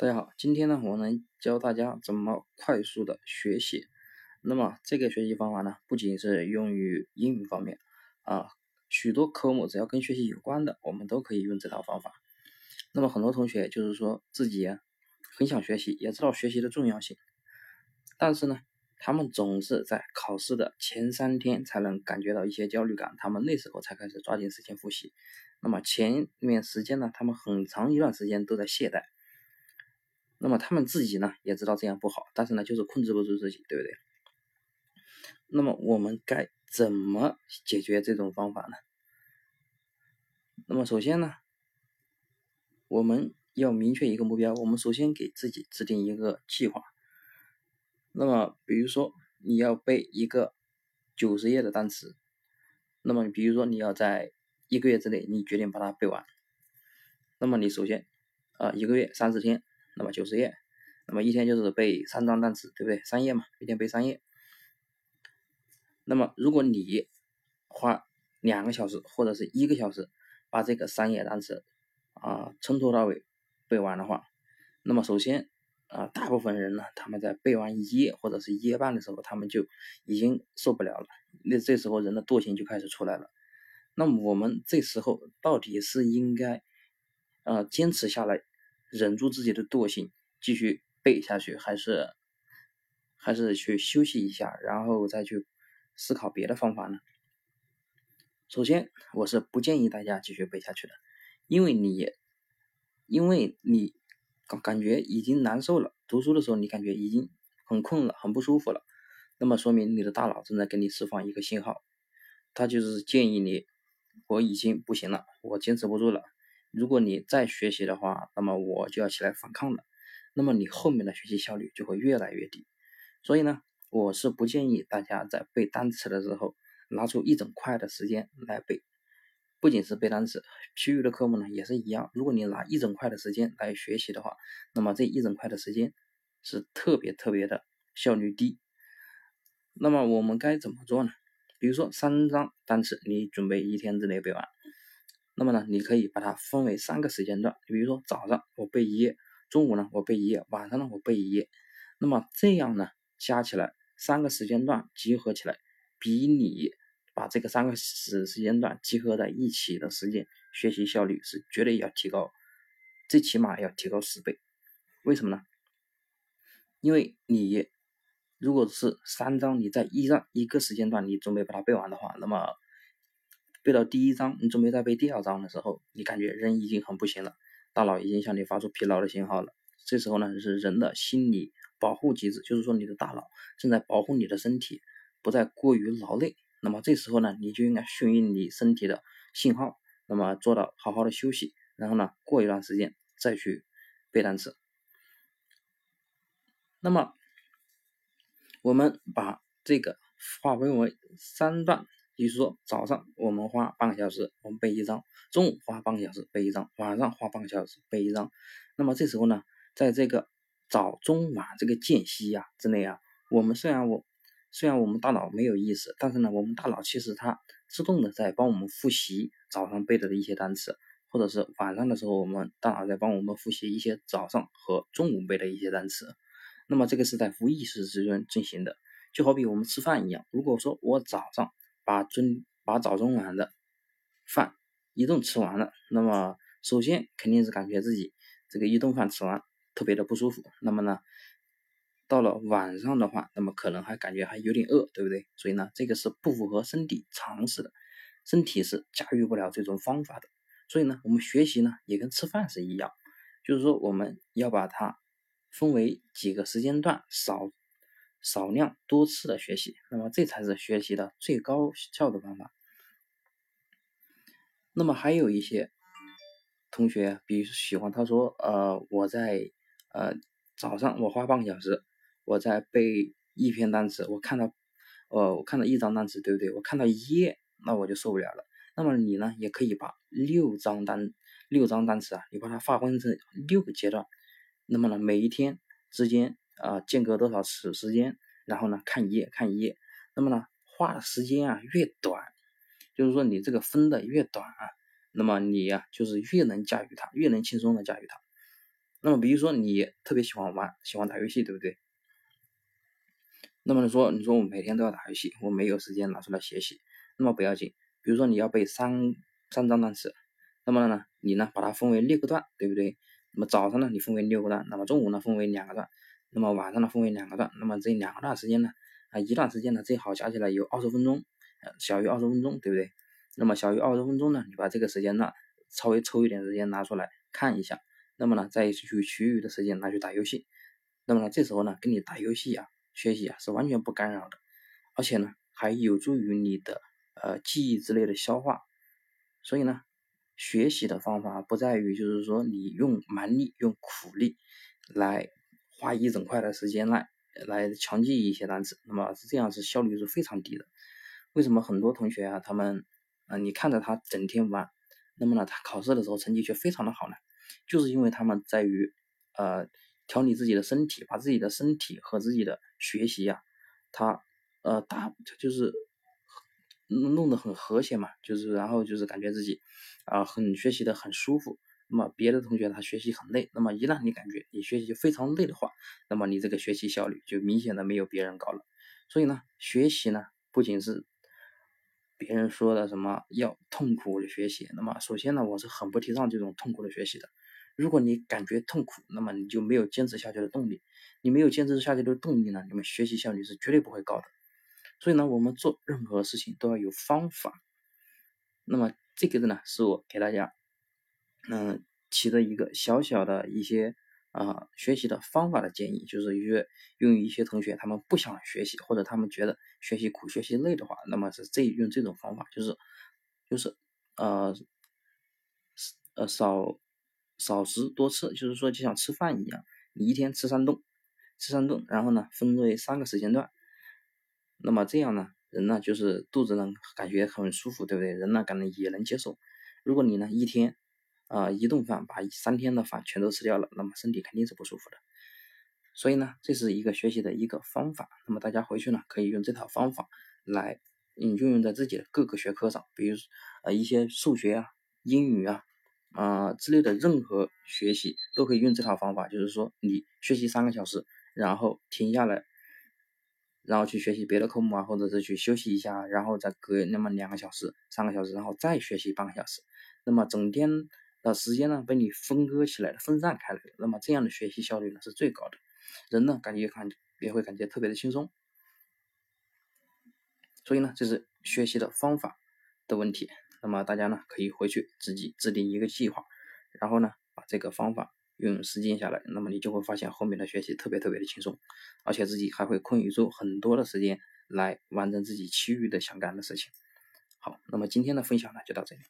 大家好，今天呢，我能教大家怎么快速的学习。那么这个学习方法呢，不仅是用于英语方面啊，许多科目只要跟学习有关的，我们都可以用这套方法。那么很多同学就是说自己很想学习，也知道学习的重要性，但是呢，他们总是在考试的前三天才能感觉到一些焦虑感，他们那时候才开始抓紧时间复习。那么前面时间呢，他们很长一段时间都在懈怠。那么他们自己呢也知道这样不好，但是呢就是控制不住自己，对不对？那么我们该怎么解决这种方法呢？那么首先呢，我们要明确一个目标，我们首先给自己制定一个计划。那么比如说你要背一个九十页的单词，那么比如说你要在一个月之内，你决定把它背完。那么你首先啊一个月三十天。那么九十页，那么一天就是背三张单词，对不对？三页嘛，一天背三页。那么如果你花两个小时或者是一个小时把这个三页单词啊从头到尾背完的话，那么首先啊，大部分人呢，他们在背完一页或者是一页半的时候，他们就已经受不了了。那这时候人的惰性就开始出来了。那么我们这时候到底是应该呃坚持下来？忍住自己的惰性，继续背下去，还是还是去休息一下，然后再去思考别的方法呢？首先，我是不建议大家继续背下去的，因为你因为你感感觉已经难受了，读书的时候你感觉已经很困了，很不舒服了，那么说明你的大脑正在给你释放一个信号，它就是建议你，我已经不行了，我坚持不住了。如果你再学习的话，那么我就要起来反抗了，那么你后面的学习效率就会越来越低。所以呢，我是不建议大家在背单词的时候拿出一整块的时间来背。不仅是背单词，其余的科目呢也是一样。如果你拿一整块的时间来学习的话，那么这一整块的时间是特别特别的效率低。那么我们该怎么做呢？比如说三张单词，你准备一天之内背完。那么呢，你可以把它分为三个时间段，比如说早上我背一页，中午呢我背一页，晚上呢我背一页。那么这样呢，加起来三个时间段集合起来，比你把这个三个时时间段集合在一起的时间，学习效率是绝对要提高，最起码要提高十倍。为什么呢？因为你如果是三章，你在一章一个时间段你准备把它背完的话，那么。背到第一章，你准备再背第二章的时候，你感觉人已经很不行了，大脑已经向你发出疲劳的信号了。这时候呢，是人的心理保护机制，就是说你的大脑正在保护你的身体，不再过于劳累。那么这时候呢，你就应该顺应你身体的信号，那么做到好好的休息，然后呢，过一段时间再去背单词。那么我们把这个划分为三段。比如说早上我们花半个小时，我们背一张；中午花半个小时背一张；晚上花半个小时背一张。那么这时候呢，在这个早中晚这个间隙呀之内啊，我们虽然我虽然我们大脑没有意识，但是呢，我们大脑其实它自动的在帮我们复习早上背的的一些单词，或者是晚上的时候，我们大脑在帮我们复习一些早上和中午背的一些单词。那么这个是在无意识之中进行的，就好比我们吃饭一样。如果说我早上把中把早中晚的饭一顿吃完了，那么首先肯定是感觉自己这个一顿饭吃完特别的不舒服。那么呢，到了晚上的话，那么可能还感觉还有点饿，对不对？所以呢，这个是不符合身体常识的，身体是驾驭不了这种方法的。所以呢，我们学习呢也跟吃饭是一样，就是说我们要把它分为几个时间段，少。少量多次的学习，那么这才是学习的最高效的方法。那么还有一些同学，比如喜欢他说，呃，我在呃早上我花半个小时，我在背一篇单词，我看到，呃，我看到一张单词，对不对？我看到一页，那我就受不了了。那么你呢，也可以把六张单六张单词啊，你把它划分成六个阶段，那么呢，每一天之间。啊，间隔多少时时间，然后呢，看一页看一页，那么呢，花的时间啊越短，就是说你这个分的越短啊，那么你呀就是越能驾驭它，越能轻松的驾驭它。那么比如说你特别喜欢玩，喜欢打游戏，对不对？那么你说，你说我每天都要打游戏，我没有时间拿出来学习，那么不要紧。比如说你要背三三张单词，那么呢，你呢把它分为六个段，对不对？那么早上呢，你分为六个段，那么中午呢分为两个段，那么晚上呢分为两个段，那么这两个段时间呢，啊一段时间呢最好加起来有二十分钟，呃小于二十分钟，对不对？那么小于二十分钟呢，你把这个时间呢稍微抽一点时间拿出来看一下，那么呢再去其余的时间拿去打游戏，那么呢这时候呢跟你打游戏啊。学习啊是完全不干扰的，而且呢还有助于你的呃记忆之类的消化。所以呢，学习的方法不在于就是说你用蛮力、用苦力来花一整块的时间来来强记一些单词，那么是这样是效率是非常低的。为什么很多同学啊他们啊你看着他整天玩，那么呢他考试的时候成绩却非常的好呢？就是因为他们在于呃。调理自己的身体，把自己的身体和自己的学习呀，他呃大就是弄得很和谐嘛，就是然后就是感觉自己啊很学习的很舒服。那么别的同学他学习很累，那么一旦你感觉你学习非常累的话，那么你这个学习效率就明显的没有别人高了。所以呢，学习呢不仅是别人说的什么要痛苦的学习，那么首先呢，我是很不提倡这种痛苦的学习的。如果你感觉痛苦，那么你就没有坚持下去的动力。你没有坚持下去的动力呢，你们学习效率是绝对不会高的。所以呢，我们做任何事情都要有方法。那么这个呢，是我给大家嗯提的一个小小的一些啊学习的方法的建议，就是一些用于一些同学他们不想学习，或者他们觉得学习苦、学习累的话，那么是这用这种方法，就是就是呃呃少。少食多吃，就是说就像吃饭一样，你一天吃三顿，吃三顿，然后呢分为三个时间段，那么这样呢，人呢就是肚子呢感觉很舒服，对不对？人呢可能也能接受。如果你呢一天啊一顿饭把三天的饭全都吃掉了，那么身体肯定是不舒服的。所以呢，这是一个学习的一个方法。那么大家回去呢可以用这套方法来运用在自己的各个学科上，比如呃一些数学啊、英语啊。啊之类的任何学习都可以用这套方法，就是说你学习三个小时，然后停下来，然后去学习别的科目啊，或者是去休息一下，然后再隔那么两个小时、三个小时，然后再学习半个小时。那么整天那时间呢被你分割起来了、分散开来了，那么这样的学习效率呢是最高的，人呢感觉感也会感觉特别的轻松。所以呢，这是学习的方法的问题。那么大家呢可以回去自己制定一个计划，然后呢把这个方法用实践下来，那么你就会发现后面的学习特别特别的轻松，而且自己还会空余出很多的时间来完成自己其余的想干的事情。好，那么今天的分享呢就到这里。